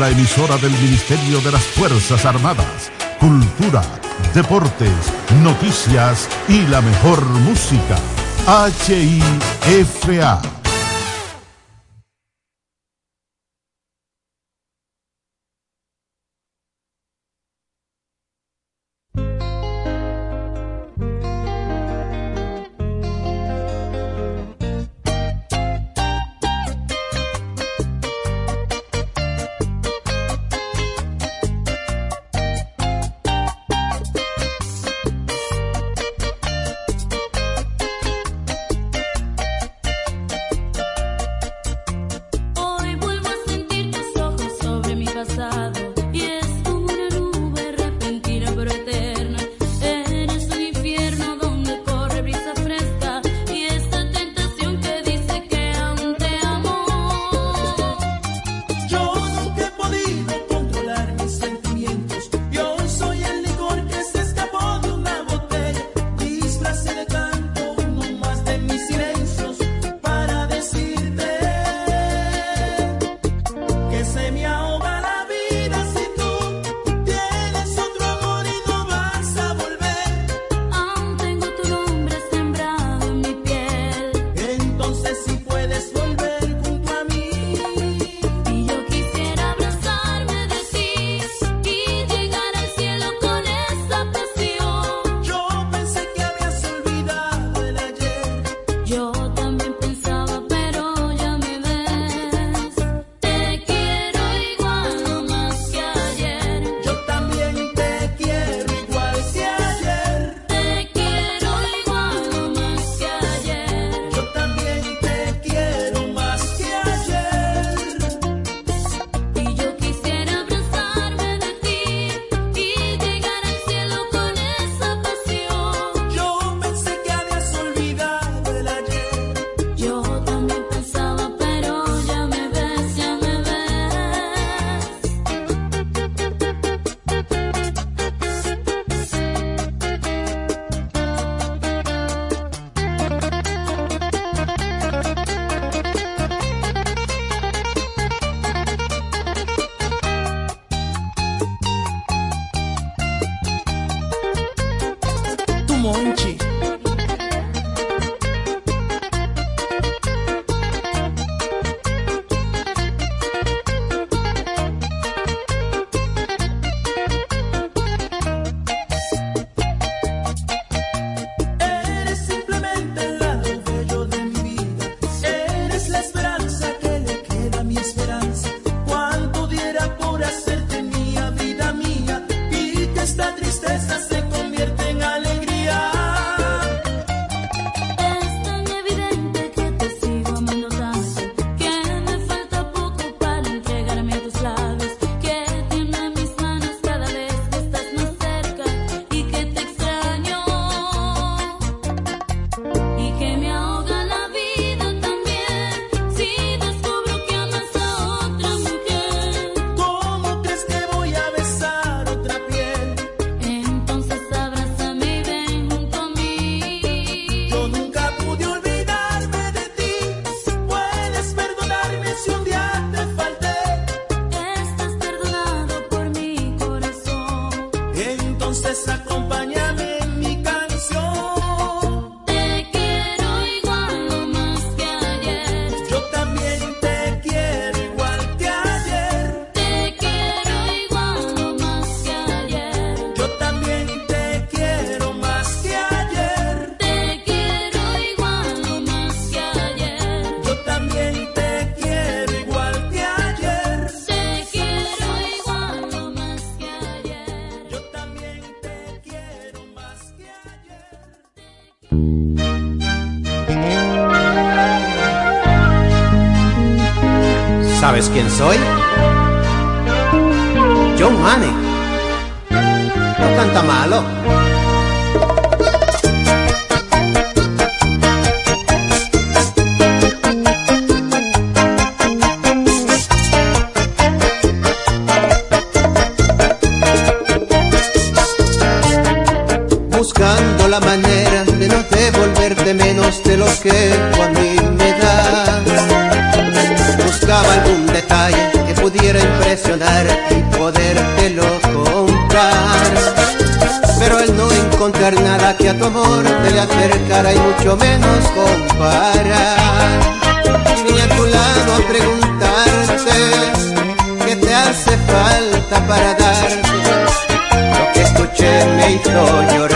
la emisora del Ministerio de las Fuerzas Armadas. Cultura, deportes, noticias y la mejor música. HIFA ¿Sabes quién soy? John Manning. No canta malo. a tu amor te le acercara y mucho menos comparar. Vine a tu lado a preguntarte qué te hace falta para darte lo que escuché me hizo llorar.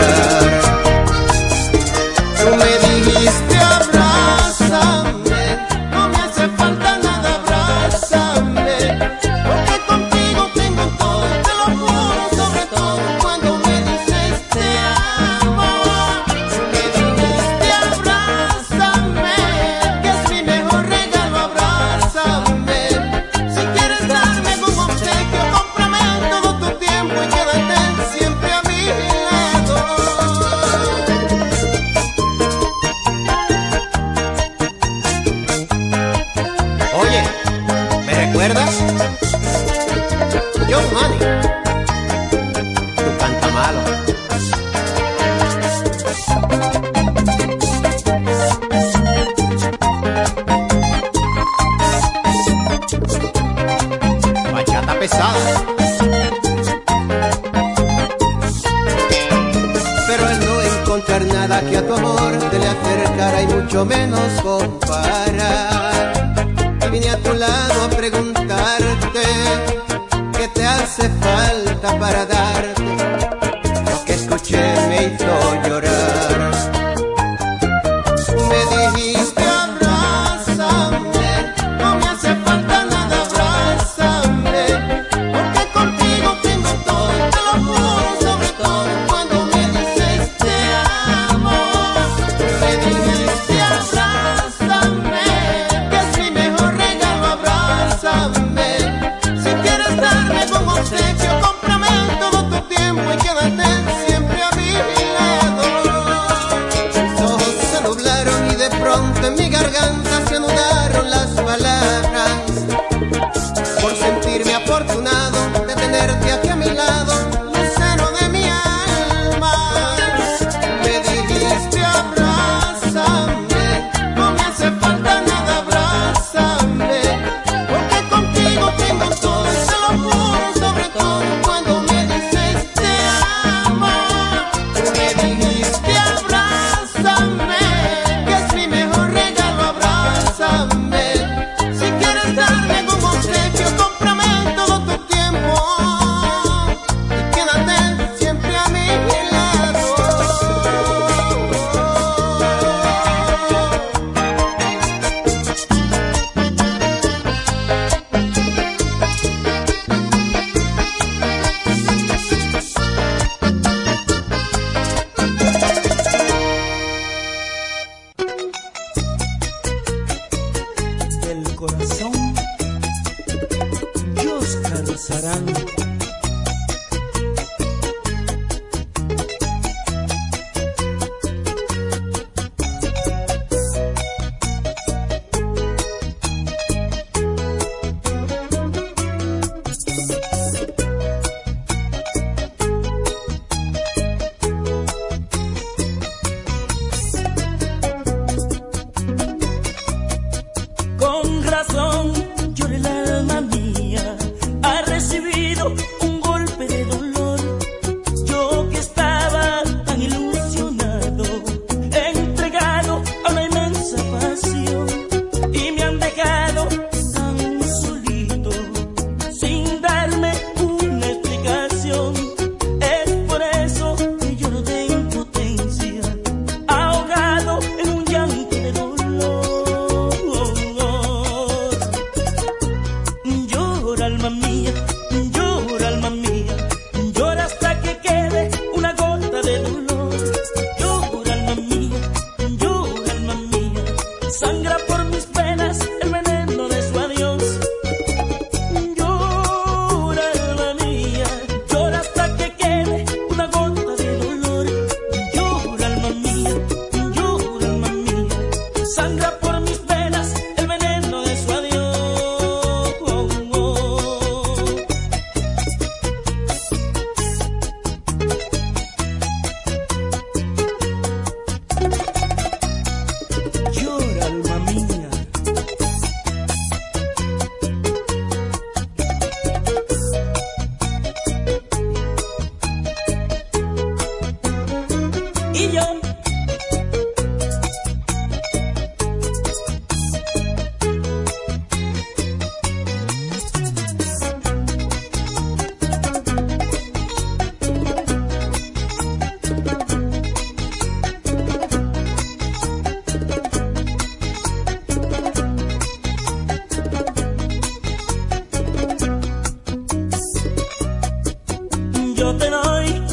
yo te doy.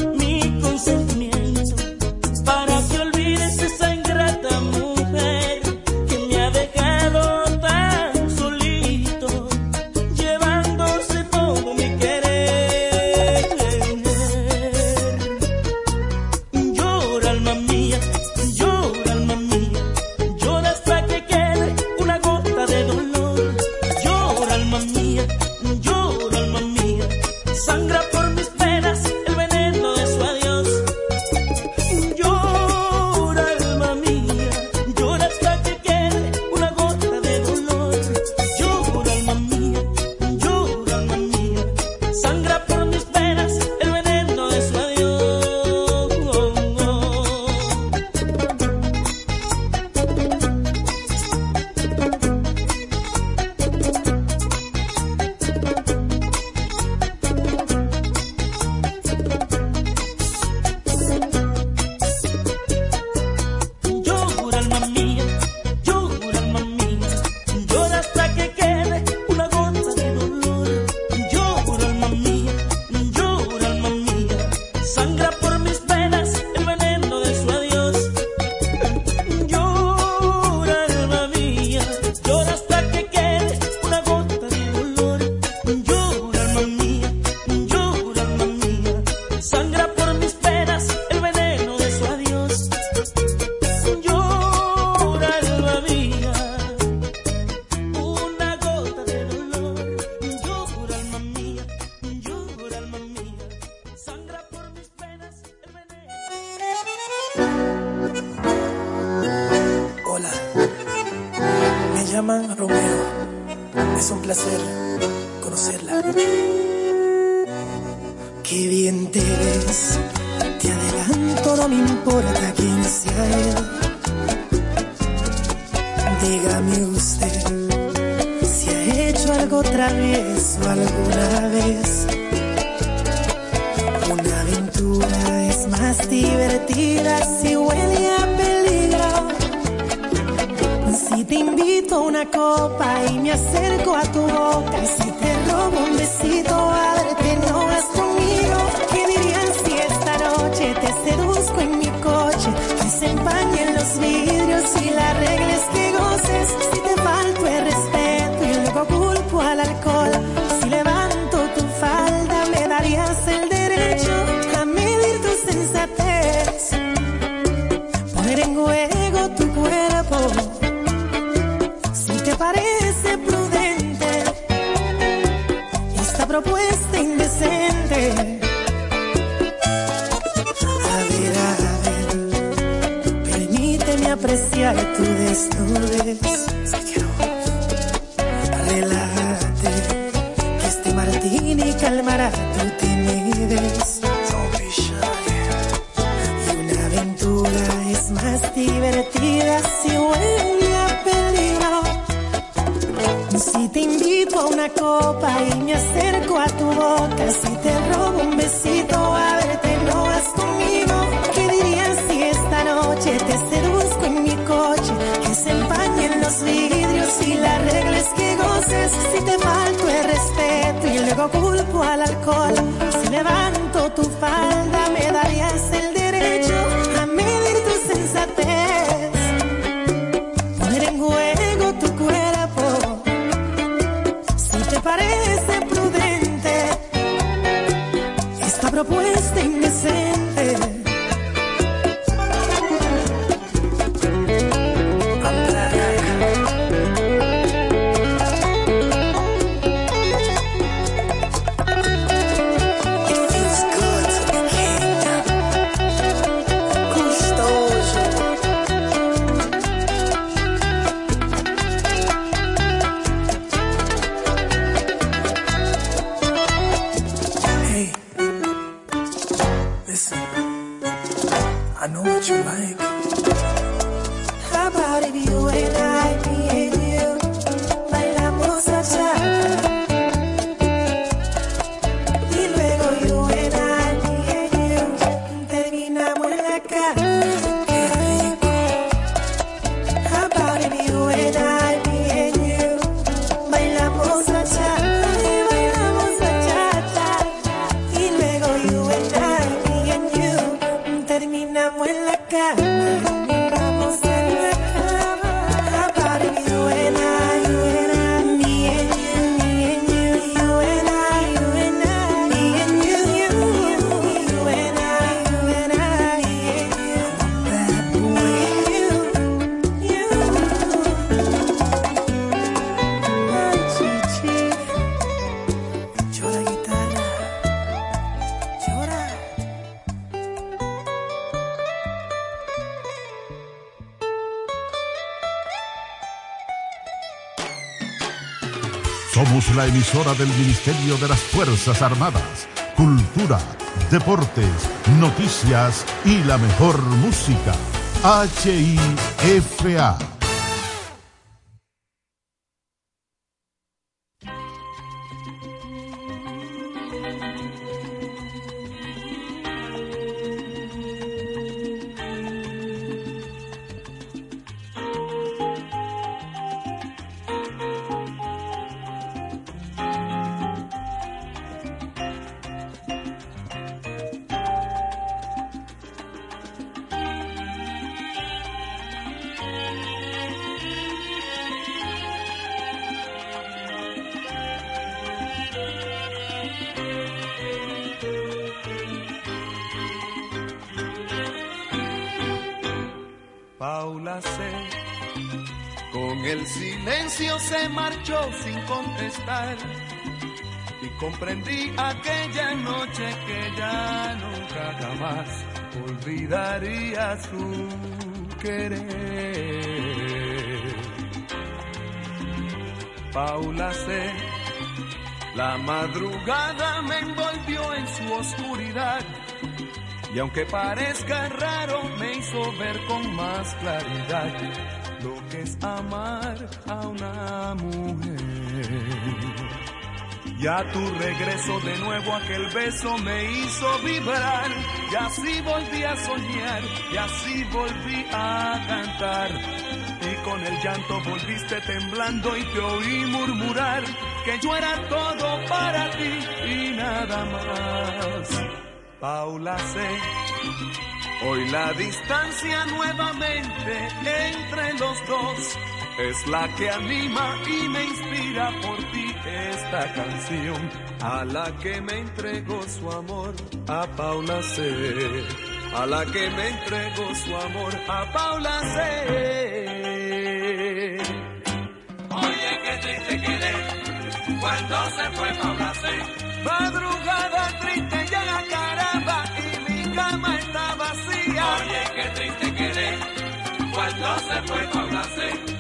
no me importa quién sea él. Dígame usted si ha hecho algo travieso alguna vez. Una aventura es más divertida si huele a peligro. Si te invito a una copa y me acerco a tu boca, si te robo un besito, a no noche, que se empañen los vidrios y la regla. estuve. culpo al alcohol. Si levanto tu falda, me darías el derecho a medir tu sensatez. Poner en juego tu cuerpo, si te parece prudente, esta propuesta indecente. Emisora del Ministerio de las Fuerzas Armadas. Cultura, deportes, noticias y la mejor música. HIFA. El silencio se marchó sin contestar. Y comprendí aquella noche que ya nunca jamás olvidaría su querer. Paula C. La madrugada me envolvió en su oscuridad y aunque parezca raro, me hizo ver con más claridad amar a una mujer. Ya tu regreso de nuevo, aquel beso me hizo vibrar. Y así volví a soñar, y así volví a cantar. Y con el llanto volviste temblando y te oí murmurar que yo era todo para ti y nada más. Paula C. Hoy la distancia nuevamente entre los dos es la que anima y me inspira por ti esta canción a la que me entregó su amor a Paula C. A la que me entregó su amor a Paula C. Oye, qué triste quedé cuando se fue Paula cuando se fue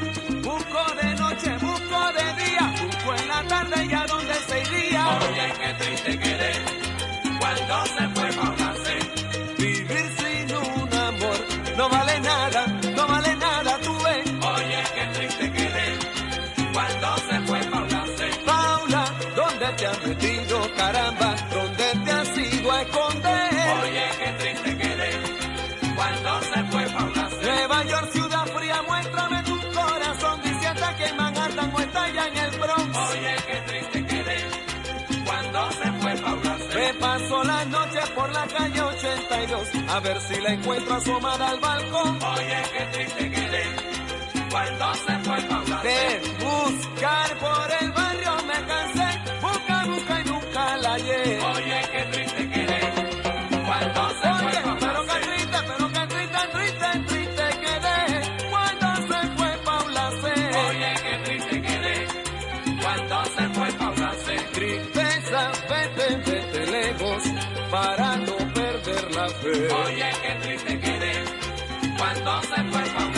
paso las noches por la calle 82 a ver si la encuentro asomada al balcón. Oye, qué triste quedé cuando se fue Paula. De buscar por el para no perder la fe. Oye, qué triste quedé cuando se fue Paula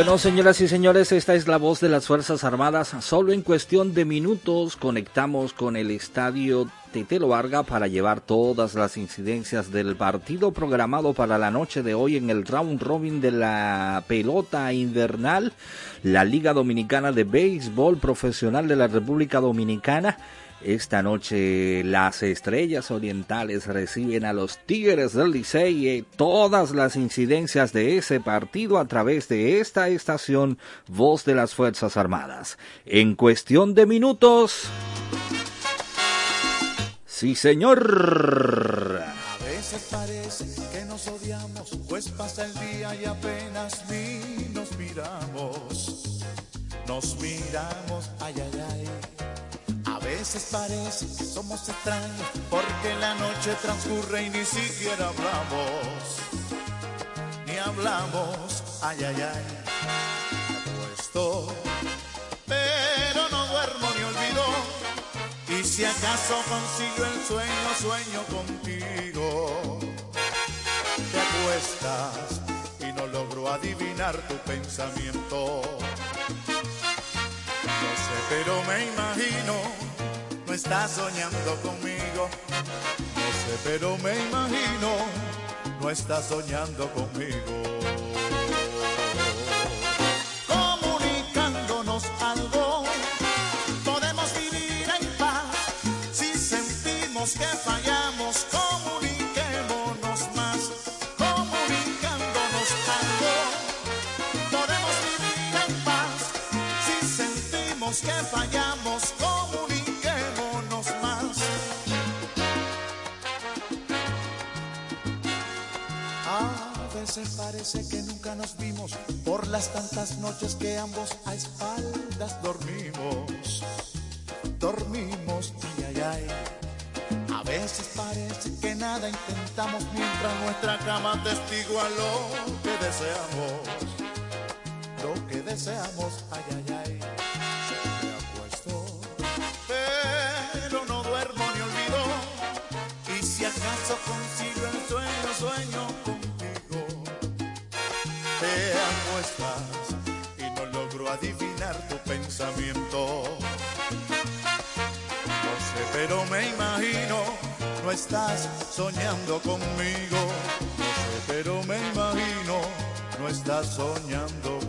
Bueno, señoras y señores, esta es la voz de las Fuerzas Armadas. Solo en cuestión de minutos conectamos con el estadio Tetelo Varga para llevar todas las incidencias del partido programado para la noche de hoy en el round robin de la pelota invernal, la Liga Dominicana de Béisbol Profesional de la República Dominicana esta noche las estrellas orientales reciben a los Tigres del Licey. Todas las incidencias de ese partido a través de esta estación Voz de las Fuerzas Armadas. En cuestión de minutos. Sí, señor. A veces parece que nos odiamos, pues pasa el día y apenas ni nos miramos. Nos miramos, ay, ay, ay veces parece que somos extraños porque la noche transcurre y ni siquiera hablamos, ni hablamos, ay, ay, ay, me apuesto, pero no duermo ni olvido, y si acaso consigo el sueño, sueño contigo, te acuestas y no logro adivinar tu pensamiento, no sé, pero me imagino no estás soñando conmigo. No sé, pero me imagino, no estás soñando conmigo. Parece que nunca nos vimos por las tantas noches que ambos a espaldas dormimos. Dormimos, ay, ay, ay. A veces parece que nada intentamos mientras nuestra cama testigua lo que deseamos. Lo que deseamos, ay, ay, ay. Acuestas y no logro adivinar tu pensamiento. No sé, pero me imagino, no estás soñando conmigo. No sé, pero me imagino, no estás soñando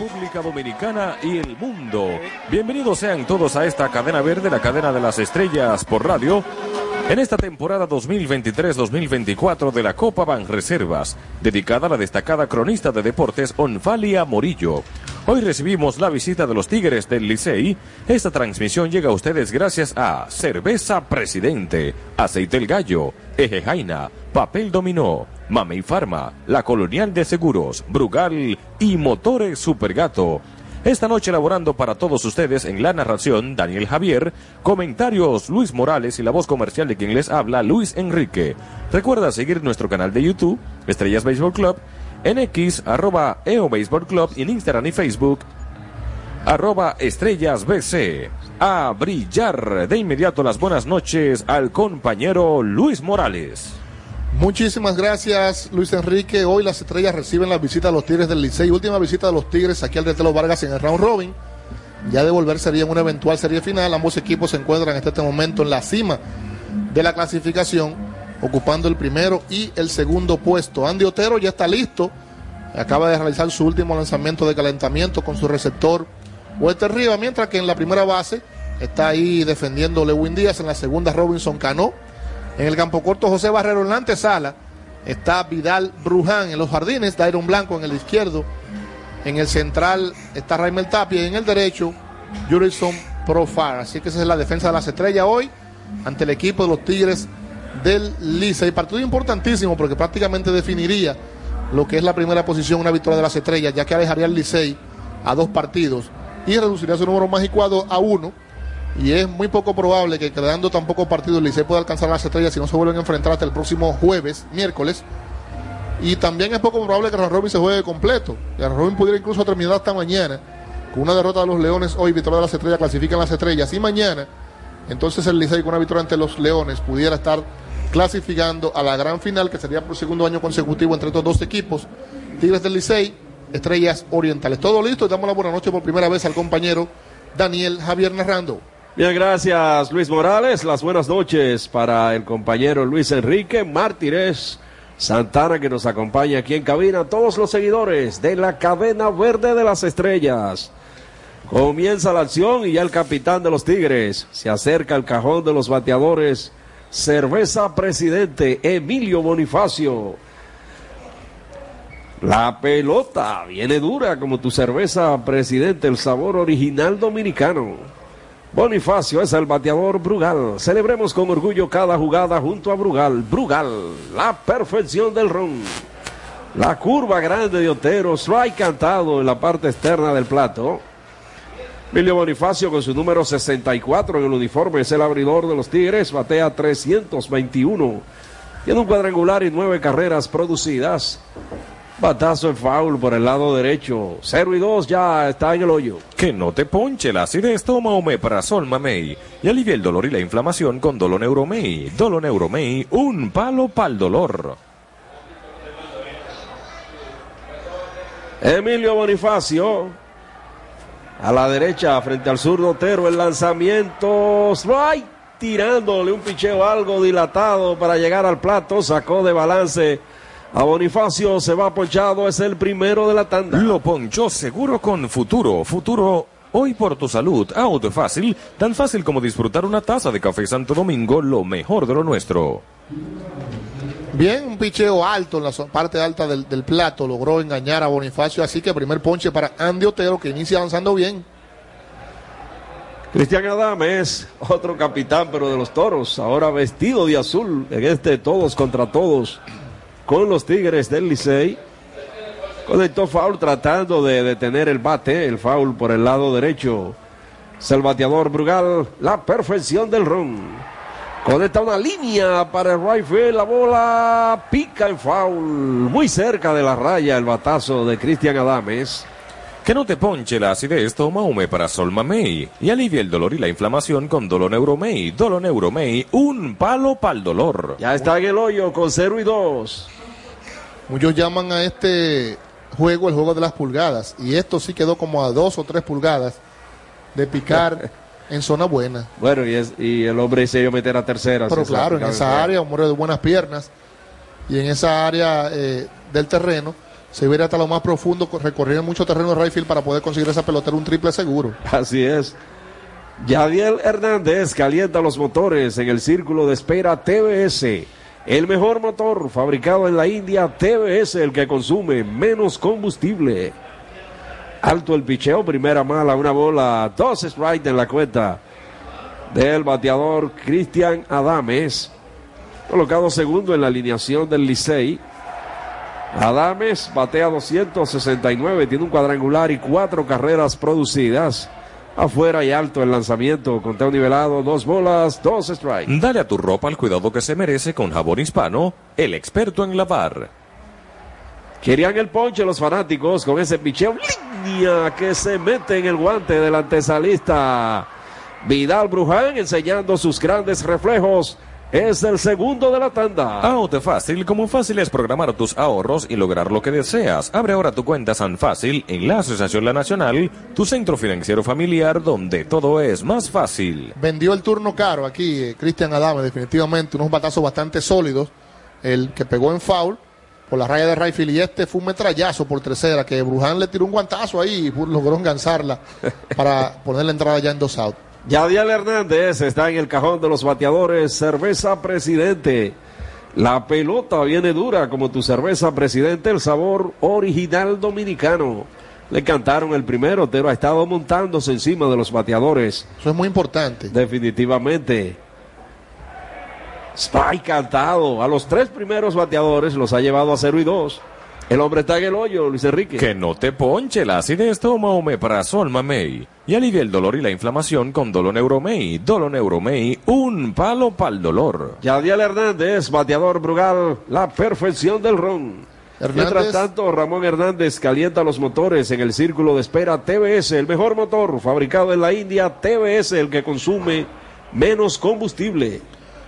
República Dominicana y el mundo. Bienvenidos sean todos a esta cadena verde, la cadena de las estrellas por radio. En esta temporada 2023-2024 de la Copa Banreservas, dedicada a la destacada cronista de deportes Onfalia Morillo. Hoy recibimos la visita de los Tigres del Licey. Esta transmisión llega a ustedes gracias a Cerveza Presidente, Aceite el Gallo, Eje Jaina, Papel Dominó, Mamey Pharma, La Colonial de Seguros, Brugal y Motores Supergato. Esta noche elaborando para todos ustedes en la narración Daniel Javier, comentarios Luis Morales y la voz comercial de quien les habla Luis Enrique. Recuerda seguir nuestro canal de YouTube, Estrellas Baseball Club, en X, arroba EO Baseball Club en Instagram y Facebook, arroba Estrellas BC. A brillar de inmediato las buenas noches al compañero Luis Morales. Muchísimas gracias, Luis Enrique. Hoy las estrellas reciben la visita de los Tigres del Licey. Última visita de los Tigres aquí al Retelo Vargas en el round robin. Ya de volver sería en una eventual serie final. Ambos equipos se encuentran en este momento en la cima de la clasificación, ocupando el primero y el segundo puesto. Andy Otero ya está listo. Acaba de realizar su último lanzamiento de calentamiento con su receptor Walter Rivas, mientras que en la primera base está ahí defendiendo Lewin Díaz, en la segunda Robinson Cano. En el campo corto, José Barrero en la antesala está Vidal Bruján en los jardines, Dairon Blanco en el izquierdo, en el central está Raimel Tapia y en el derecho Jurison Profar. Así que esa es la defensa de las estrellas hoy ante el equipo de los Tigres del Licey. Partido importantísimo porque prácticamente definiría lo que es la primera posición, una victoria de las estrellas, ya que alejaría al Licey a dos partidos y reduciría su número mágico a, do- a uno. Y es muy poco probable que quedando tan pocos partidos el Licey pueda alcanzar las estrellas si no se vuelven a enfrentar hasta el próximo jueves, miércoles. Y también es poco probable que Ron Robin se juegue completo. Ron Robin pudiera incluso terminar hasta mañana con una derrota de los Leones hoy, victoria de las estrellas, clasifican las estrellas. Y mañana, entonces el Licey con una victoria ante los Leones pudiera estar clasificando a la gran final, que sería por segundo año consecutivo entre estos dos equipos. Tigres del Licey, Estrellas Orientales. Todo listo, damos la buena noche por primera vez al compañero Daniel Javier Narrando. Bien, gracias Luis Morales. Las buenas noches para el compañero Luis Enrique Mártires Santana que nos acompaña aquí en cabina. Todos los seguidores de la cadena verde de las estrellas. Comienza la acción y ya el capitán de los Tigres se acerca al cajón de los bateadores. Cerveza Presidente Emilio Bonifacio. La pelota viene dura como tu cerveza Presidente, el sabor original dominicano. Bonifacio es el bateador Brugal. Celebremos con orgullo cada jugada junto a Brugal. Brugal, la perfección del ron. La curva grande de Otero, strike cantado en la parte externa del plato. Emilio Bonifacio con su número 64 en el uniforme es el abridor de los Tigres, batea 321. Tiene un cuadrangular y nueve carreras producidas. Batazo en foul por el lado derecho. 0 y 2 ya está en el hoyo. Que no te ponche la acidez, toma Omeprazol Mamey y alivia el dolor y la inflamación con Doloneuromey. Doloneuromey, un palo pa'l dolor. Emilio Bonifacio. A la derecha, frente al zurdo Otero, el lanzamiento. Strike. Tirándole un picheo algo dilatado para llegar al plato. Sacó de balance a Bonifacio. Se va ponchado. Es el primero de la tanda. Lo ponchó seguro con Futuro. Futuro, hoy por tu salud. Auto fácil, tan fácil como disfrutar una taza de café Santo Domingo, lo mejor de lo nuestro. Bien, un picheo alto en la parte alta del, del plato logró engañar a Bonifacio, así que primer ponche para Andy Otero que inicia avanzando bien. Cristian Adames, otro capitán, pero de los toros, ahora vestido de azul en este todos contra todos con los Tigres del Licey. Conectó foul tratando de detener el bate, el foul por el lado derecho. Es el bateador Brugal, la perfección del ron. Conecta una línea para el right field, la bola pica en foul, muy cerca de la raya el batazo de Cristian Adames. Que no te ponche la acidez, toma Omeprazol Mamey y alivia el dolor y la inflamación con Doloneuromey. Doloneuromey, un palo pa'l dolor. Ya está en el hoyo con 0 y 2. Muchos llaman a este juego el juego de las pulgadas, y esto sí quedó como a dos o tres pulgadas de picar en zona buena. Bueno, y, es, y el hombre se iba a meter a tercera. Pero claro, en esa área, un hombre de buenas piernas, y en esa área eh, del terreno, se iba a ir hasta lo más profundo, recorriendo mucho terreno de Rayfield para poder conseguir esa pelota, era un triple seguro. Así es. Yadiel Hernández calienta los motores en el círculo de espera TBS. El mejor motor fabricado en la India, TBS, el que consume menos combustible. Alto el picheo, primera mala, una bola, dos strikes en la cuenta del bateador Cristian Adames. Colocado segundo en la alineación del Licey. Adames batea 269, tiene un cuadrangular y cuatro carreras producidas. Afuera y alto el lanzamiento, conteo nivelado, dos bolas, dos strikes. Dale a tu ropa el cuidado que se merece con jabón hispano, el experto en lavar. Querían el ponche los fanáticos con ese picheo línea que se mete en el guante del antesalista. Vidal Bruján enseñando sus grandes reflejos. Es el segundo de la tanda. Auto Fácil, como fácil es programar tus ahorros y lograr lo que deseas. Abre ahora tu cuenta San Fácil en la Asociación La Nacional, tu centro financiero familiar donde todo es más fácil. Vendió el turno caro aquí, eh, Cristian Adame, definitivamente, unos batazos bastante sólidos. El que pegó en foul por la raya de Rayfield y este fue un metrallazo por tercera, que Bruján le tiró un guantazo ahí y logró enganzarla para poner la entrada ya en dos out. Yadiel Hernández está en el cajón de los bateadores. Cerveza Presidente. La pelota viene dura como tu cerveza, presidente, el sabor original dominicano. Le cantaron el primero, Otero ha estado montándose encima de los bateadores. Eso es muy importante. Definitivamente. Spy cantado. A los tres primeros bateadores los ha llevado a 0 y 2. El hombre está en el hoyo, Luis Enrique. Que no te ponche la acidez, toma omeprazol mamey. Y alivia el dolor y la inflamación con Doloneuromey. Doloneuromey, un palo para el dolor. Yadiel Hernández, bateador Brugal, la perfección del ron. Hernández. Mientras tanto, Ramón Hernández calienta los motores en el círculo de espera TBS, el mejor motor fabricado en la India, TBS, el que consume menos combustible.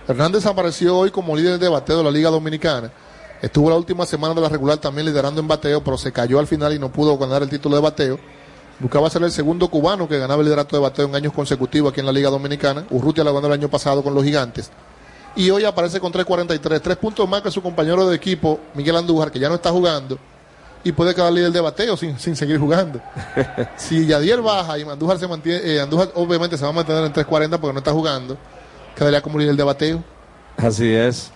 Hernández apareció hoy como líder de bateo de la Liga Dominicana. Estuvo la última semana de la regular también liderando en bateo, pero se cayó al final y no pudo ganar el título de bateo. Buscaba ser el segundo cubano que ganaba el liderato de bateo en años consecutivos aquí en la Liga Dominicana. Urrutia lo ganó el año pasado con los gigantes. Y hoy aparece con 3.43, tres puntos más que su compañero de equipo, Miguel Andújar, que ya no está jugando. Y puede quedar líder de bateo sin, sin seguir jugando. si Yadier baja y Andújar se mantiene, eh, Andújar obviamente se va a mantener en 3.40 porque no está jugando, quedaría como líder de bateo. Así es.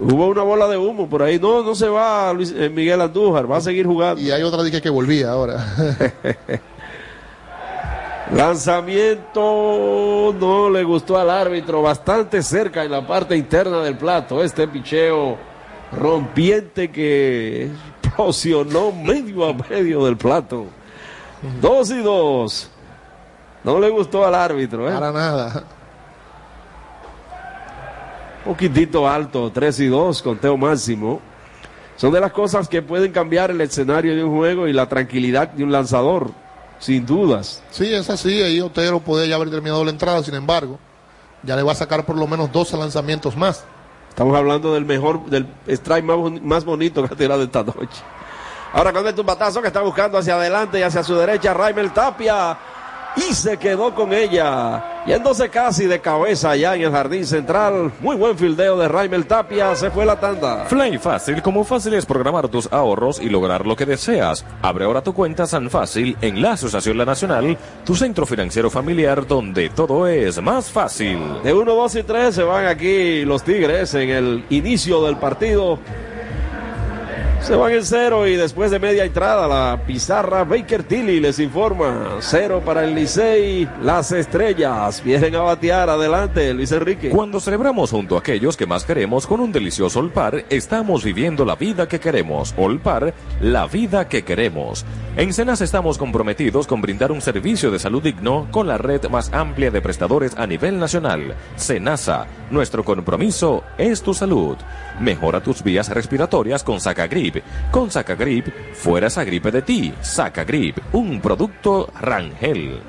Hubo una bola de humo por ahí. No, no se va Luis, eh, Miguel Andújar, va a seguir jugando. Y hay otra dique que volvía ahora. Lanzamiento no le gustó al árbitro, bastante cerca en la parte interna del plato. Este picheo rompiente que explosionó medio a medio del plato. Dos y dos. No le gustó al árbitro, ¿eh? Para nada. Poquitito alto, 3 y 2, conteo máximo. Son de las cosas que pueden cambiar el escenario de un juego y la tranquilidad de un lanzador, sin dudas. Sí, es así. Ahí Otero puede ya haber terminado la entrada, sin embargo, ya le va a sacar por lo menos 12 lanzamientos más. Estamos hablando del mejor, del strike más, más bonito que ha tirado esta noche. Ahora con el tumbatazo que está buscando hacia adelante y hacia su derecha, Raimel Tapia. Y se quedó con ella. Yéndose casi de cabeza allá en el jardín central. Muy buen fildeo de Raimel Tapia. Se fue la tanda. Fly Fácil, como fácil es programar tus ahorros y lograr lo que deseas. Abre ahora tu cuenta San Fácil en la Asociación La Nacional, tu centro financiero familiar donde todo es más fácil. De 1, 2 y 3 se van aquí los Tigres en el inicio del partido. Se van en cero y después de media entrada la pizarra Baker Tilly les informa. Cero para el Licey. Las estrellas vienen a batear. Adelante, Luis Enrique. Cuando celebramos junto a aquellos que más queremos con un delicioso Olpar, estamos viviendo la vida que queremos. Olpar, la vida que queremos. En Cenas estamos comprometidos con brindar un servicio de salud digno con la red más amplia de prestadores a nivel nacional. Senasa, nuestro compromiso es tu salud. Mejora tus vías respiratorias con Con Sacagrip, fuera esa gripe de ti. Sacagrip, un producto Rangel.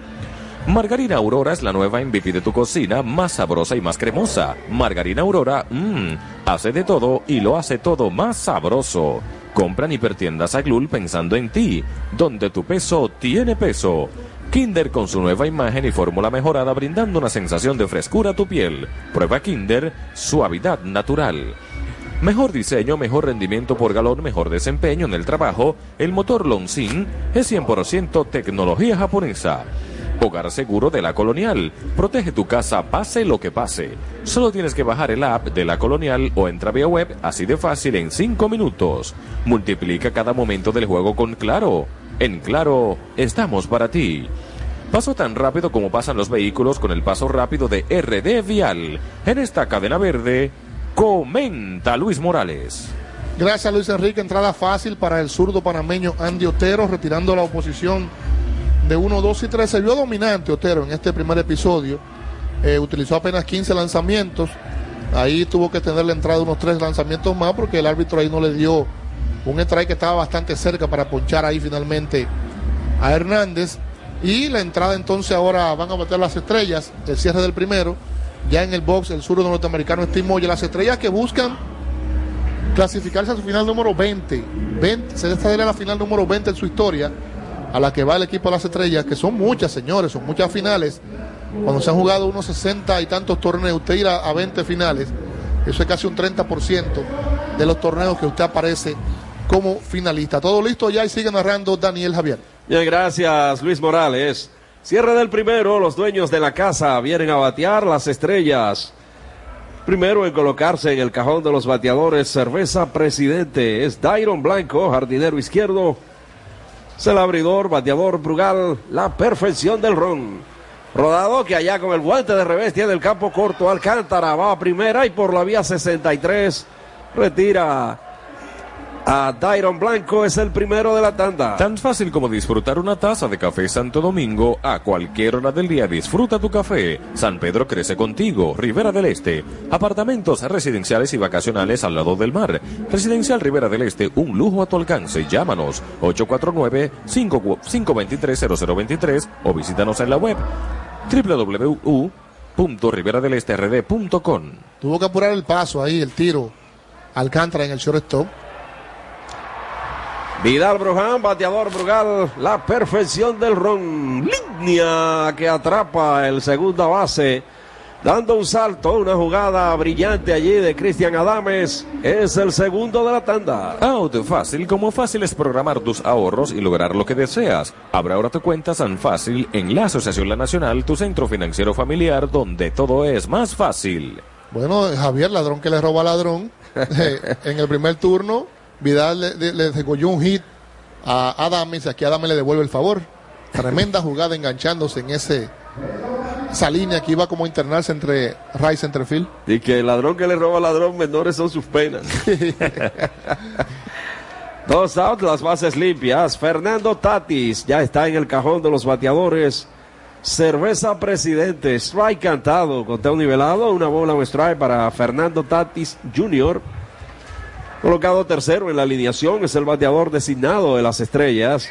Margarina Aurora es la nueva MVP de tu cocina, más sabrosa y más cremosa. Margarina Aurora, mmm, hace de todo y lo hace todo más sabroso. Compra en hipertiendas Aglul pensando en ti, donde tu peso tiene peso. Kinder con su nueva imagen y fórmula mejorada brindando una sensación de frescura a tu piel. Prueba Kinder, suavidad natural. Mejor diseño, mejor rendimiento por galón, mejor desempeño en el trabajo. El motor Lonsin es 100% tecnología japonesa. Hogar seguro de la Colonial. Protege tu casa pase lo que pase. Solo tienes que bajar el app de la Colonial o entra vía web así de fácil en 5 minutos. Multiplica cada momento del juego con Claro. En Claro, estamos para ti. Paso tan rápido como pasan los vehículos con el paso rápido de RD Vial. En esta cadena verde, comenta Luis Morales. Gracias Luis Enrique, entrada fácil para el zurdo panameño Andy Otero, retirando la oposición de 1, 2 y 3. Se vio dominante Otero en este primer episodio. Eh, utilizó apenas 15 lanzamientos. Ahí tuvo que tener la entrada de unos 3 lanzamientos más porque el árbitro ahí no le dio un strike que estaba bastante cerca para ponchar ahí finalmente a Hernández. Y la entrada entonces ahora van a bater las estrellas, el cierre del primero. Ya en el box el zurdo norteamericano Steve Moya. Las estrellas que buscan clasificarse a su final número 20. 20 se esta era la final número 20 en su historia, a la que va el equipo de las estrellas, que son muchas, señores, son muchas finales. Cuando se han jugado unos 60 y tantos torneos, usted ir a, a 20 finales, eso es casi un 30% de los torneos que usted aparece como finalista. Todo listo ya y sigue narrando Daniel Javier. Bien, gracias Luis Morales. Cierre del primero, los dueños de la casa vienen a batear las estrellas. Primero en colocarse en el cajón de los bateadores, cerveza presidente, es Dairon Blanco, jardinero izquierdo. Es bateador Brugal, la perfección del ron. Rodado que allá con el guante de revés tiene el campo corto. Alcántara va a primera y por la vía 63 retira a Dairon Blanco. Es el primero de la tanda. Tan fácil como disfrutar una taza de café Santo Domingo a cualquier hora del día. Disfruta tu café. San Pedro crece contigo. Rivera del Este. Apartamentos residenciales y vacacionales al lado del mar. Residencial Rivera del Este, un lujo a tu alcance. Llámanos 849-523-0023 o visítanos en la web www.riveradelesterd.com. Tuvo que apurar el paso ahí, el tiro. Alcántara en el shortstop. Vidal Bruján, bateador Brugal, la perfección del ron. Línea que atrapa el segunda base. Dando un salto, una jugada brillante allí de Cristian Adames. Es el segundo de la tanda. Out fácil, como fácil es programar tus ahorros y lograr lo que deseas. Abre ahora tu cuenta San Fácil en la Asociación La Nacional, tu centro financiero familiar, donde todo es más fácil. Bueno, Javier, ladrón que le roba a ladrón. Eh, en el primer turno, Vidal le, le, le degolló un hit a Adames aquí Adames le devuelve el favor. Tremenda jugada enganchándose en ese esa línea que iba como a internarse entre Rice entre Phil. Y que el ladrón que le roba al ladrón menores son sus penas. Dos outs, las bases limpias. Fernando Tatis ya está en el cajón de los bateadores. Cerveza Presidente, strike cantado, conteo nivelado, una bola un strike para Fernando Tatis Jr. Colocado tercero en la alineación, es el bateador designado de las estrellas.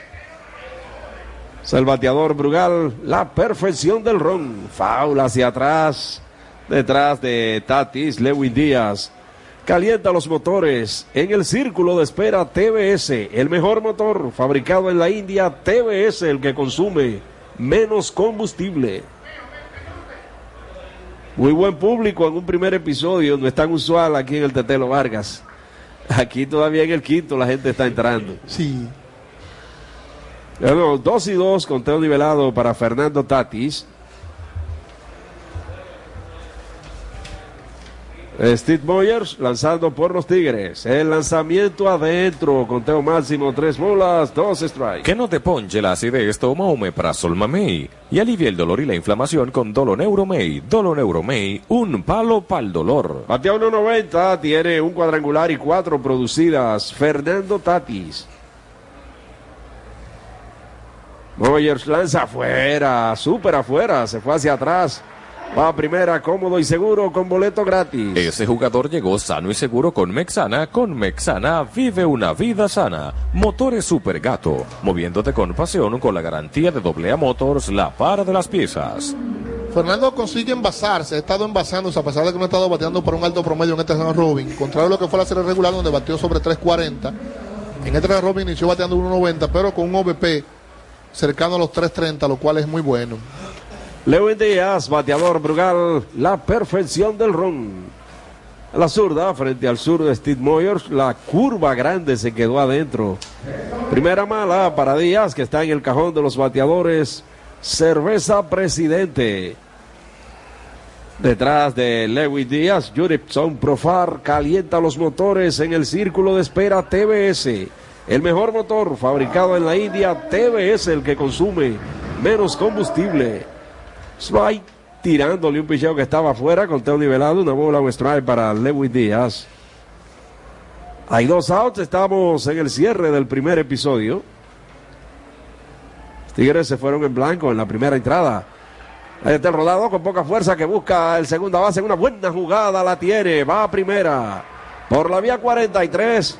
Es el bateador Brugal, la perfección del ron. Faula hacia atrás, detrás de Tatis, Lewin Díaz. Calienta los motores en el círculo de espera TBS, el mejor motor fabricado en la India, TBS, el que consume menos combustible. Muy buen público en un primer episodio, no es tan usual aquí en el Tetelo Vargas. Aquí todavía en el quinto la gente está entrando. Sí. Bueno, dos y dos, conteo nivelado para Fernando Tatis. Steve Moyers lanzando por los Tigres. El lanzamiento adentro, conteo máximo, tres bolas, dos strikes. Que no te ponche la acidez, toma Omeprazol Mamey y alivia el dolor y la inflamación con Doloneuromey. Doloneuromey, un palo para el dolor. Batea 1.90, tiene un cuadrangular y cuatro producidas. Fernando Tatis. Moyers lanza afuera, súper afuera, se fue hacia atrás. Va a primera, cómodo y seguro, con boleto gratis. Ese jugador llegó sano y seguro con Mexana. Con Mexana vive una vida sana. Motores Super Gato, moviéndote con pasión con la garantía de doble A Motors, la para de las piezas. Fernando consigue envasarse, ha estado envasándose a pesar de que no ha estado bateando por un alto promedio en este San Robin, contrario a lo que fue la serie regular donde batió sobre 3.40. En este San Robin inició bateando 1.90, pero con un OVP cercano a los 3.30, lo cual es muy bueno. Lewin Díaz, bateador Brugal, la perfección del ron. La zurda, frente al sur de Steve Moyers, la curva grande se quedó adentro. Primera mala para Díaz, que está en el cajón de los bateadores. Cerveza Presidente. Detrás de Lewin Díaz, Juripson Profar calienta los motores en el círculo de espera TBS. El mejor motor fabricado en la India, TBS, el que consume menos combustible. Strike tirándole un picheo que estaba afuera, conteo nivelado, una bola, un para Lewis Díaz. Hay dos outs, estamos en el cierre del primer episodio. Los Tigres se fueron en blanco en la primera entrada. Ahí está el rodado con poca fuerza que busca el segunda base. Una buena jugada la tiene. Va a primera. Por la vía 43.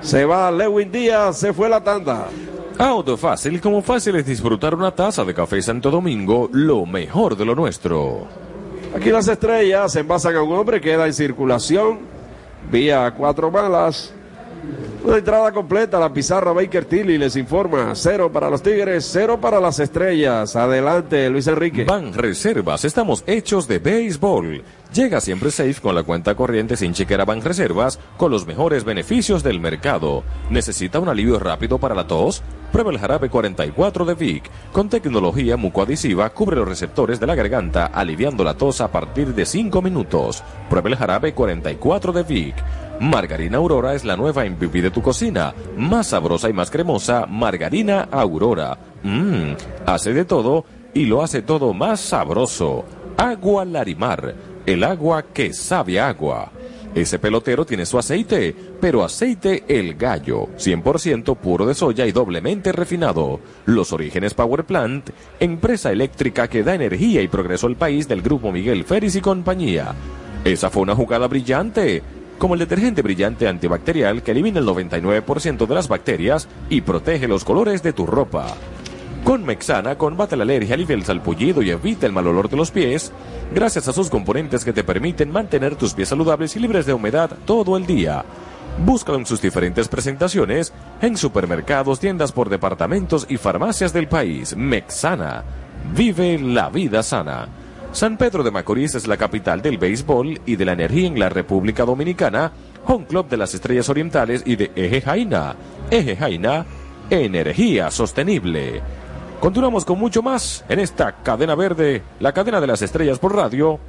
Se va Lewin Díaz. Se fue la tanda. Auto fácil, como fácil es disfrutar una taza de café Santo Domingo, lo mejor de lo nuestro. Aquí las estrellas envasan a un hombre, queda en circulación, vía cuatro balas. Una entrada completa, la pizarra Baker Tilly les informa. Cero para los Tigres, cero para las estrellas. Adelante, Luis Enrique. Ban Reservas, estamos hechos de béisbol. Llega siempre safe con la cuenta corriente sin chequera Ban Reservas con los mejores beneficios del mercado. ¿Necesita un alivio rápido para la tos? Prueba el jarabe 44 de Vic. Con tecnología mucoadhesiva cubre los receptores de la garganta, aliviando la tos a partir de 5 minutos. Prueba el jarabe 44 de Vic. Margarina Aurora es la nueva MVP de tu cocina. Más sabrosa y más cremosa, Margarina Aurora. Mmm, hace de todo y lo hace todo más sabroso. Agua Larimar, el agua que sabe agua. Ese pelotero tiene su aceite, pero aceite El Gallo, 100% puro de soya y doblemente refinado. Los Orígenes Power Plant, empresa eléctrica que da energía y progreso al país del grupo Miguel Ferris y compañía. Esa fue una jugada brillante, como el detergente brillante antibacterial que elimina el 99% de las bacterias y protege los colores de tu ropa. Con Mexana combate la alergia, alivia el salpullido y evita el mal olor de los pies, gracias a sus componentes que te permiten mantener tus pies saludables y libres de humedad todo el día. Búscalo en sus diferentes presentaciones en supermercados, tiendas por departamentos y farmacias del país. Mexana. Vive la vida sana. San Pedro de Macorís es la capital del béisbol y de la energía en la República Dominicana, home club de las estrellas orientales y de Eje Jaina. Eje Jaina, energía sostenible. Continuamos con mucho más en esta cadena verde, la cadena de las estrellas por radio.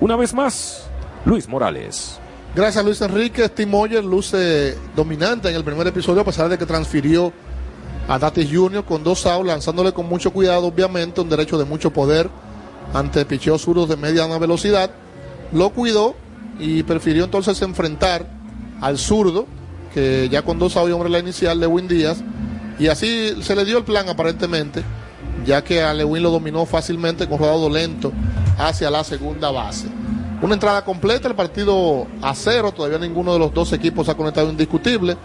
Una vez más, Luis Morales. Gracias Luis Enrique. Steve Moyer luce dominante en el primer episodio a pesar de que transfirió a Datis Jr. con dos outs, lanzándole con mucho cuidado, obviamente, un derecho de mucho poder ante picheos zurdos de mediana velocidad. Lo cuidó y prefirió entonces enfrentar al zurdo, que ya con dos outs y hombre la inicial, Lewin Díaz. Y así se le dio el plan aparentemente, ya que a Lewin lo dominó fácilmente con rodado lento hacia la segunda base. Una entrada completa, el partido a cero, todavía ninguno de los dos equipos ha conectado indiscutible.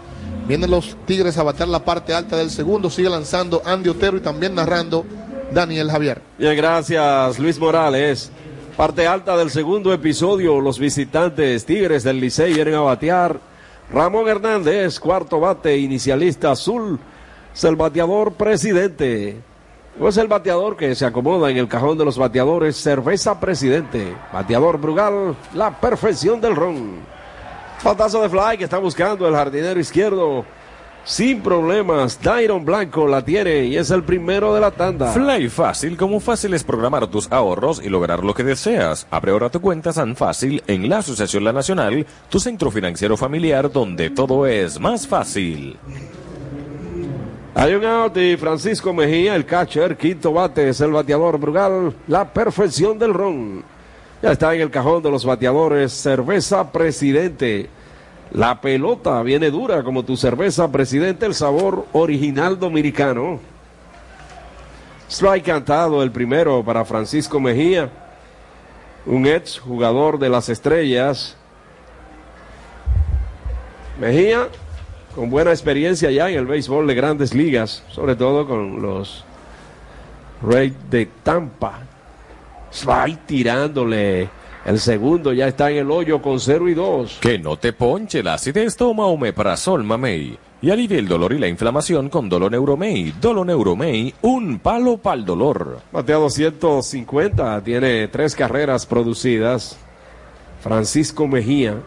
Vienen los Tigres a batear la parte alta del segundo, sigue lanzando Andy Otero y también narrando Daniel Javier. Bien, gracias Luis Morales. Parte alta del segundo episodio, los visitantes Tigres del Licey vienen a batear. Ramón Hernández, cuarto bate, inicialista azul, es el bateador presidente. Es el bateador que se acomoda en el cajón de los bateadores, cerveza presidente. Bateador Brugal, la perfección del ron. Faltazo de fly que está buscando el jardinero izquierdo. Sin problemas, Dairon Blanco la tiene y es el primero de la tanda. Fly Fácil, como fácil es programar tus ahorros y lograr lo que deseas. Abre ahora tu cuenta San Fácil en la Asociación La Nacional, tu centro financiero familiar donde todo es más fácil. Hay un out y Francisco Mejía, el catcher, quinto bate, es el bateador Brugal, la perfección del ron. Ya está en el cajón de los bateadores, cerveza presidente. La pelota viene dura como tu cerveza presidente, el sabor original dominicano. Strike cantado el primero para Francisco Mejía, un ex jugador de las estrellas. Mejía con buena experiencia ya en el béisbol de grandes ligas, sobre todo con los Rays de Tampa. Strike tirándole. El segundo ya está en el hoyo con 0 y 2. Que no te ponche la acidez, toma Omeprazol Mamey. Y alivia el dolor y la inflamación con Doloneuromey. Doloneuromey, un palo para el dolor. Bateado 150, tiene tres carreras producidas. Francisco Mejía.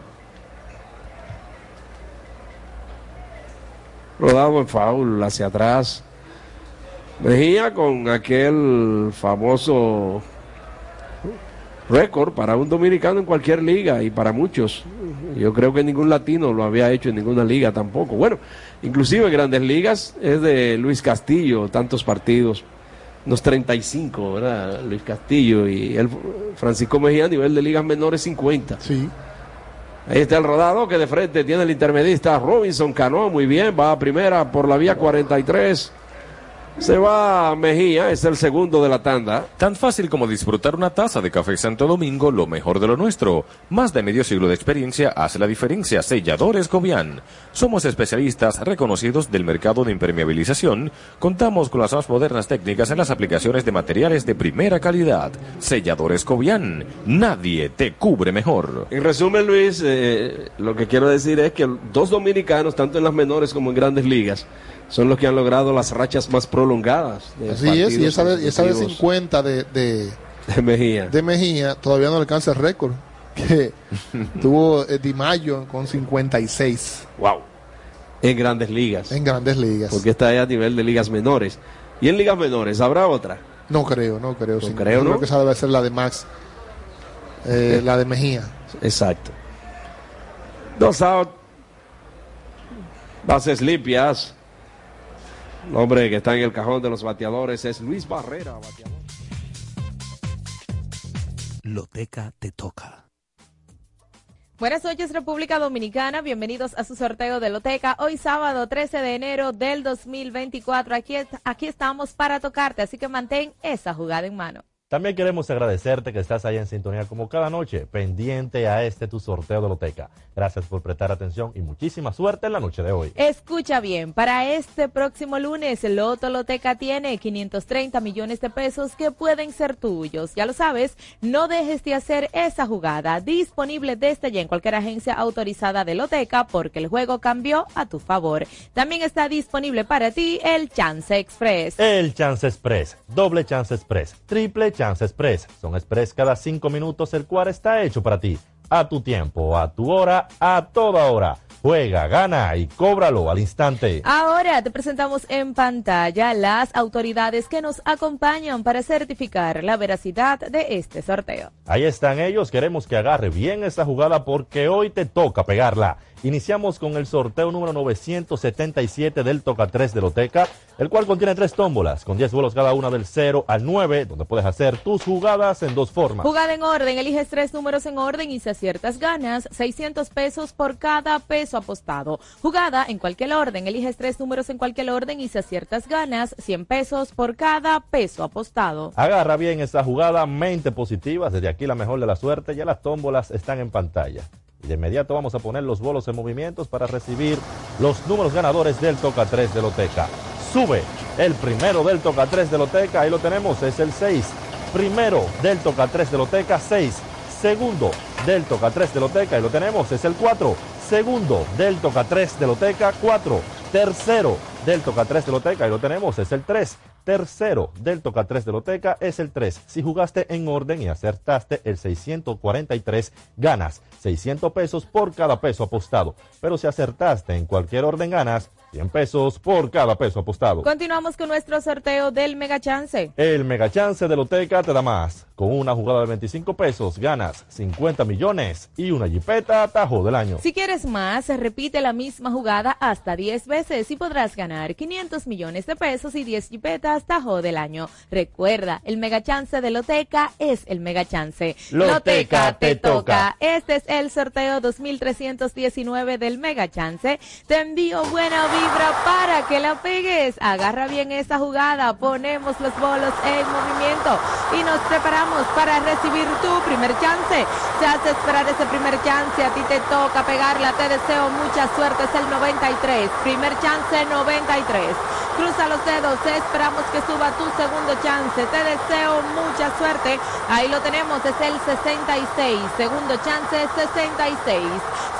Rodado en foul hacia atrás. Mejía con aquel famoso récord para un dominicano en cualquier liga y para muchos. Yo creo que ningún latino lo había hecho en ninguna liga tampoco. Bueno, inclusive en grandes ligas es de Luis Castillo, tantos partidos. Unos 35, ¿verdad? Luis Castillo y el Francisco Mejía a nivel de ligas menores 50. Sí. Ahí está el rodado que de frente tiene el intermedista Robinson Cano. Muy bien, va a primera por la vía 43. Se va Mejía, es el segundo de la tanda. Tan fácil como disfrutar una taza de café Santo Domingo, lo mejor de lo nuestro. Más de medio siglo de experiencia hace la diferencia. Selladores Cobian. Somos especialistas reconocidos del mercado de impermeabilización. Contamos con las más modernas técnicas en las aplicaciones de materiales de primera calidad. Selladores Cobian. Nadie te cubre mejor. En resumen, Luis, eh, lo que quiero decir es que dos dominicanos, tanto en las menores como en grandes ligas, son los que han logrado las rachas más prolongadas. de Así es, y esa de, esa de consecutivos 50 de, de, de Mejía. de Mejía todavía no alcanza el récord que tuvo eh, Di Mayo con 56 Wow. En grandes ligas. en grandes ligas. Porque está ahí a nivel de ligas menores. Y en ligas menores, ¿habrá otra? No creo, no creo. creo, ¿no? que esa debe ser la de Max, eh, la de Mejía. Exacto. Dos out. Bases limpias. El hombre que está en el cajón de los bateadores es Luis Barrera. bateador. Loteca te toca. Buenas noches República Dominicana, bienvenidos a su sorteo de Loteca. Hoy sábado 13 de enero del 2024, aquí, aquí estamos para tocarte, así que mantén esa jugada en mano. También queremos agradecerte que estás ahí en sintonía como cada noche, pendiente a este tu sorteo de Loteca. Gracias por prestar atención y muchísima suerte en la noche de hoy. Escucha bien, para este próximo lunes, Loto Loteca tiene 530 millones de pesos que pueden ser tuyos. Ya lo sabes, no dejes de hacer esa jugada, disponible desde ya en cualquier agencia autorizada de Loteca, porque el juego cambió a tu favor. También está disponible para ti el Chance Express. El Chance Express, doble Chance Express, triple Chance Express. Son express cada cinco minutos, el cual está hecho para ti. A tu tiempo, a tu hora, a toda hora. Juega, gana y cóbralo al instante. Ahora te presentamos en pantalla las autoridades que nos acompañan para certificar la veracidad de este sorteo. Ahí están ellos, queremos que agarre bien esta jugada porque hoy te toca pegarla. Iniciamos con el sorteo número 977 del Toca 3 de Loteca, el cual contiene tres tómbolas, con 10 bolos cada una del 0 al 9, donde puedes hacer tus jugadas en dos formas. Jugada en orden, eliges tres números en orden y si aciertas ganas 600 pesos por cada peso apostado. Jugada en cualquier orden, eliges tres números en cualquier orden y si aciertas ganas 100 pesos por cada peso apostado. Agarra bien esta jugada, mente positiva, desde aquí la mejor de la suerte, ya las tómbolas están en pantalla. Y de inmediato vamos a poner los bolos en movimientos para recibir los números ganadores del Toca 3 de Loteca. Sube el primero del Toca 3 de Loteca, ahí lo tenemos, es el 6. Primero del Toca 3 de Loteca, 6. Segundo del Toca 3 de Loteca, ahí lo tenemos, es el 4. Segundo del Toca 3 de Loteca, 4. Tercero del Toca 3 de Loteca, ahí lo tenemos, es el 3. Tercero del Toca 3 de Loteca es el 3. Si jugaste en orden y acertaste el 643, ganas 600 pesos por cada peso apostado. Pero si acertaste en cualquier orden, ganas 100 pesos por cada peso apostado. Continuamos con nuestro sorteo del Mega Chance. El mega chance de Loteca te da más. Con una jugada de 25 pesos ganas 50 millones y una jipeta atajo del año. Si quieres más, repite la misma jugada hasta 10 veces y podrás ganar 500 millones de pesos y 10 jipetas tajo del año. Recuerda, el mega chance de Loteca es el mega chance. Loteca te toca. Este es el sorteo 2319 del mega chance. Te envío buena vibra para que la pegues. Agarra bien esa jugada, ponemos los bolos en movimiento y nos preparamos para recibir tu primer chance. Se hace esperar ese primer chance, a ti te toca pegarla, te deseo mucha suerte, es el 93, primer chance 93. Cruza los dedos, esperamos que suba tu segundo chance, te deseo mucha suerte. Ahí lo tenemos, es el 66, segundo chance 66.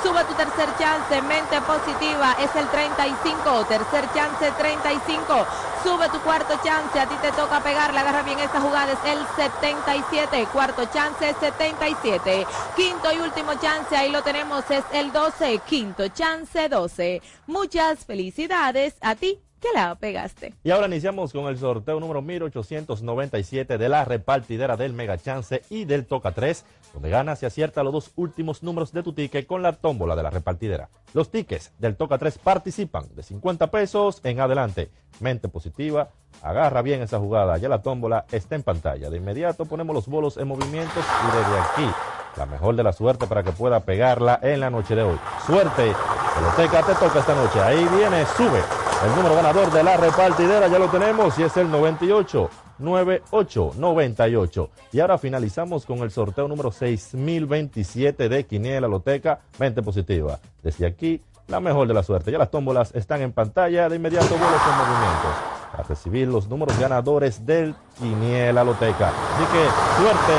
Suba tu tercer chance, mente positiva, es el 35, tercer chance 35. Sube tu cuarto chance, a ti te toca pegarla, agarra bien esta jugada, es el 77, cuarto chance 77. Quinto y último chance, ahí lo tenemos, es el 12, quinto chance 12. Muchas felicidades a ti la pegaste. Y ahora iniciamos con el sorteo número 1897 de la repartidera del Mega Chance y del Toca 3, donde ganas y acierta los dos últimos números de tu ticket con la tómbola de la repartidera. Los tickets del Toca 3 participan de 50 pesos en adelante. Mente positiva, agarra bien esa jugada, ya la tómbola está en pantalla. De inmediato ponemos los bolos en movimientos y desde aquí la mejor de la suerte para que pueda pegarla en la noche de hoy. Suerte, Peloteca te toca esta noche. Ahí viene, sube El número ganador de la repartidera ya lo tenemos y es el 98 98 98. Y ahora finalizamos con el sorteo número 6027 de Quiniela Loteca 20 positiva. Desde aquí, la mejor de la suerte. Ya las tómbolas están en pantalla. De inmediato vuelos en movimiento a recibir los números ganadores del Quiniela Loteca. Así que suerte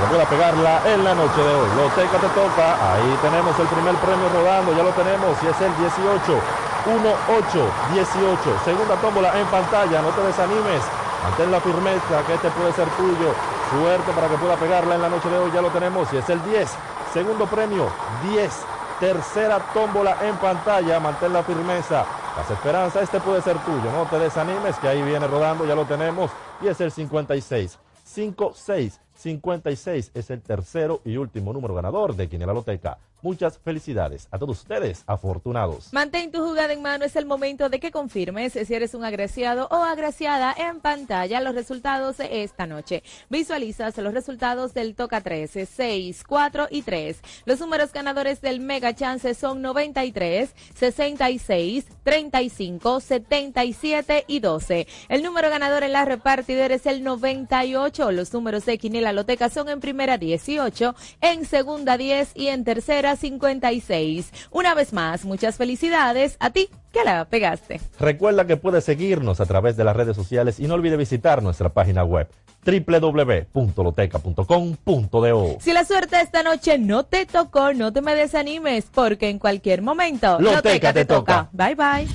que pueda pegarla en la noche de hoy. Loteca te toca. Ahí tenemos el primer premio rodando. Ya lo tenemos y es el 18. 1, 8, 18. Segunda tómbola en pantalla. No te desanimes. Mantén la firmeza que este puede ser tuyo. Suerte para que pueda pegarla en la noche de hoy. Ya lo tenemos y es el 10. Segundo premio, 10. Tercera tómbola en pantalla. Mantén la firmeza. Las esperanzas, este puede ser tuyo. No te desanimes, que ahí viene rodando, ya lo tenemos. Y es el 56. 56. 56 es el tercero y último número ganador de Quiniela Loteca. Muchas felicidades a todos ustedes, afortunados. Mantén tu jugada en mano, es el momento de que confirmes si eres un agraciado o agraciada en pantalla los resultados de esta noche. Visualizas los resultados del Toca 13, 6, 4 y 3. Los números ganadores del Mega Chance son 93, 66, 35, 77 y 12. El número ganador en la repartidera es el 98. Los números de Quiniela Loteca son en primera 18, en segunda 10 y en tercera 56. Una vez más, muchas felicidades a ti que la pegaste. Recuerda que puedes seguirnos a través de las redes sociales y no olvides visitar nuestra página web www.loteca.com.do. Si la suerte esta noche no te tocó, no te me desanimes, porque en cualquier momento Loteca te toca. Bye bye.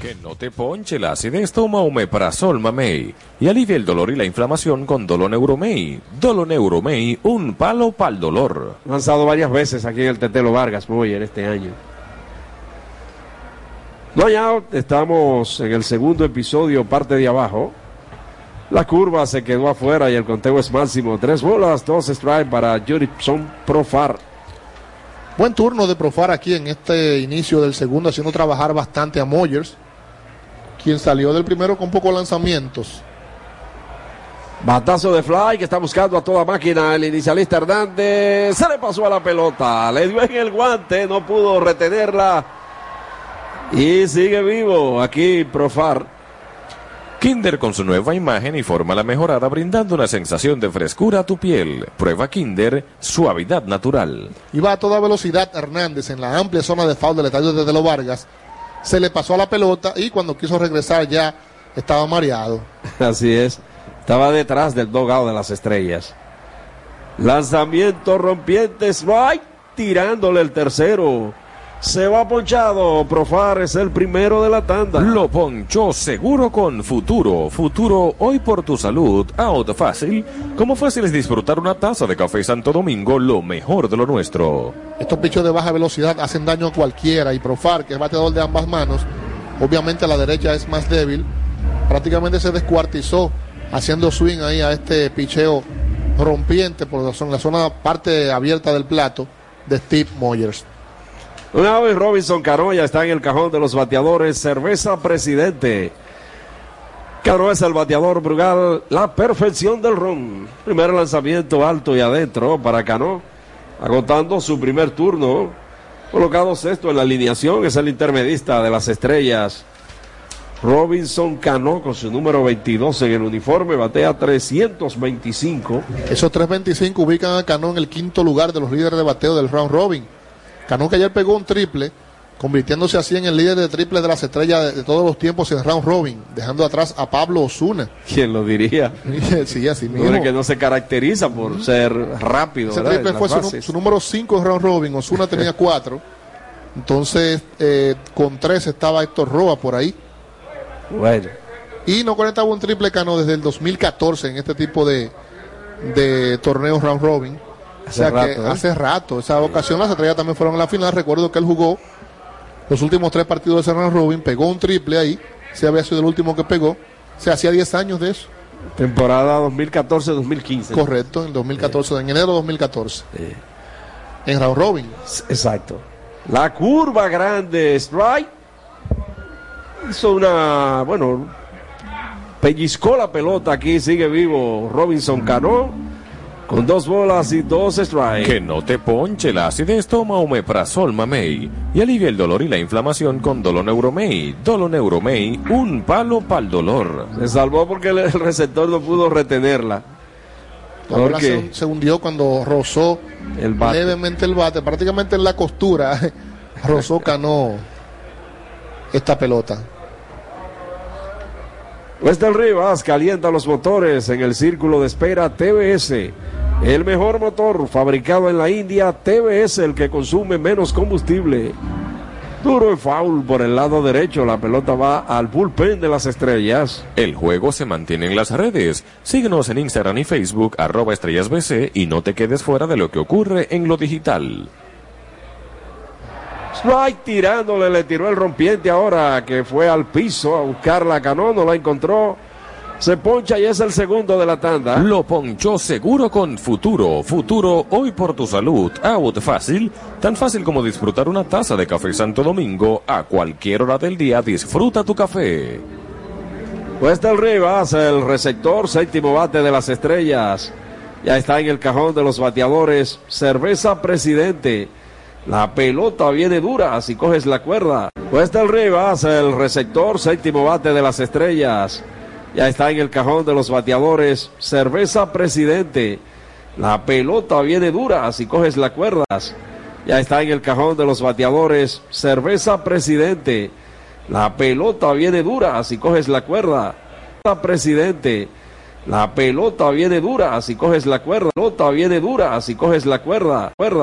Que no te ponche la acidez, toma Omeprazol Mamey y alivia el dolor y la inflamación con Doloneuromey. Doloneuromey, un palo para el dolor. Lanzado varias veces aquí en el Tetelo Vargas Moyer este año. No out, estamos en el segundo episodio, parte de abajo. La curva se quedó afuera y el conteo es máximo. Tres bolas, dos strike para Juripson Profar. Buen turno de Profar aquí en este inicio del segundo, haciendo trabajar bastante a Moyers, quien salió del primero con pocos lanzamientos. Batazo de fly que está buscando a toda máquina el inicialista Hernández. Se le pasó a la pelota, le dio en el guante, no pudo retenerla. Y sigue vivo aquí Profar. Kinder con su nueva imagen y forma la mejorada brindando una sensación de frescura a tu piel. Prueba Kinder, suavidad natural. Iba a toda velocidad Hernández en la amplia zona de foul del estadio de Telo Vargas. Se le pasó a la pelota y cuando quiso regresar ya estaba mareado. Así es. Estaba detrás del dogado de las estrellas. Lanzamiento rompiente, Strike, tirándole el tercero. Se va ponchado. Profar es el primero de la tanda. Lo ponchó seguro con Futuro. Futuro, hoy por tu salud. Out fácil. Como fácil es disfrutar una taza de café Santo Domingo, lo mejor de lo nuestro. Estos pichos de baja velocidad hacen daño a cualquiera y Profar, que es bateador de ambas manos, obviamente a la derecha es más débil. Prácticamente se descuartizó haciendo swing ahí a este picheo rompiente por la zona, la zona parte abierta del plato de Steve Moyers. Una vez Robinson Cano ya está en el cajón de los bateadores. Cerveza Presidente. Cano es el bateador Brugal. La perfección del ron. Primer lanzamiento alto y adentro para Cano. Agotando su primer turno. Colocado sexto en la alineación. Es el intermedista de las estrellas. Robinson Cano con su número 22 en el uniforme. Batea 325. Esos 325 ubican a Cano en el quinto lugar de los líderes de bateo del round robin. Que ayer pegó un triple, convirtiéndose así en el líder de triple de las estrellas de, de todos los tiempos en round robin, dejando atrás a Pablo Osuna. ¿Quién lo diría? sí, así mismo. hombre que no se caracteriza por ser rápido. Ese ¿verdad? triple fue su, número 5 en round robin, Osuna tenía 4. Entonces, eh, con 3 estaba Héctor Roa por ahí. Bueno. Y no conectaba un triple Cano desde el 2014 en este tipo de, de torneos round robin. O Hace sea que rato, ¿eh? hace rato. Esa ocasión las estrellas también fueron a la final. Recuerdo que él jugó los últimos tres partidos de round robin, pegó un triple ahí. Se había sido el último que pegó. Se hacía 10 años de eso. Temporada 2014-2015. Correcto, en 2014, en enero de 2014. En round robin. Exacto. La curva grande, strike. Hizo una, bueno, pellizcó la pelota aquí, sigue vivo Robinson Cano. Con dos bolas y dos strikes. Que no te ponche la acidez, toma Omeprazol Mamey y alivia el dolor y la inflamación con Doloneuromey. Doloneuromey, un palo para el dolor. Se salvó porque el, receptor no pudo retenerla. La bola se, se hundió cuando rozó el bate. levemente el bate, prácticamente en la costura. rozó Cano esta pelota. Westel Rivas calienta los motores en el círculo de espera TBS. El mejor motor fabricado en la India, TBS, el que consume menos combustible. Duro y foul por el lado derecho. La pelota va al bullpen de las estrellas. El juego se mantiene en las redes. Síguenos en Instagram y Facebook, arroba estrellas BC, y no te quedes fuera de lo que ocurre en lo digital. Strike tirándole, le tiró el rompiente ahora que fue al piso a buscar la Cano, no la encontró. Se poncha y es el segundo de la tanda. Lo ponchó seguro con Futuro. Futuro, hoy por tu salud. Out fácil. Tan fácil como disfrutar una taza de café Santo Domingo. A cualquier hora del día disfruta tu café. Cuesta el Rivas, el receptor, séptimo bate de las estrellas. Ya está en el cajón de los bateadores. Cerveza Presidente. La pelota viene dura si coges la cuerda. Cuesta el Rivas, el receptor, séptimo bate de las estrellas. Ya está en el cajón de los bateadores. Cerveza Presidente. La pelota viene dura si coges la cuerdas. Ya está en el cajón de los bateadores. Cerveza Presidente. La pelota viene dura si coges la cuerda. Presidente. La pelota viene dura si coges la cuerda. La pelota viene dura si coges la cuerda. cuerda.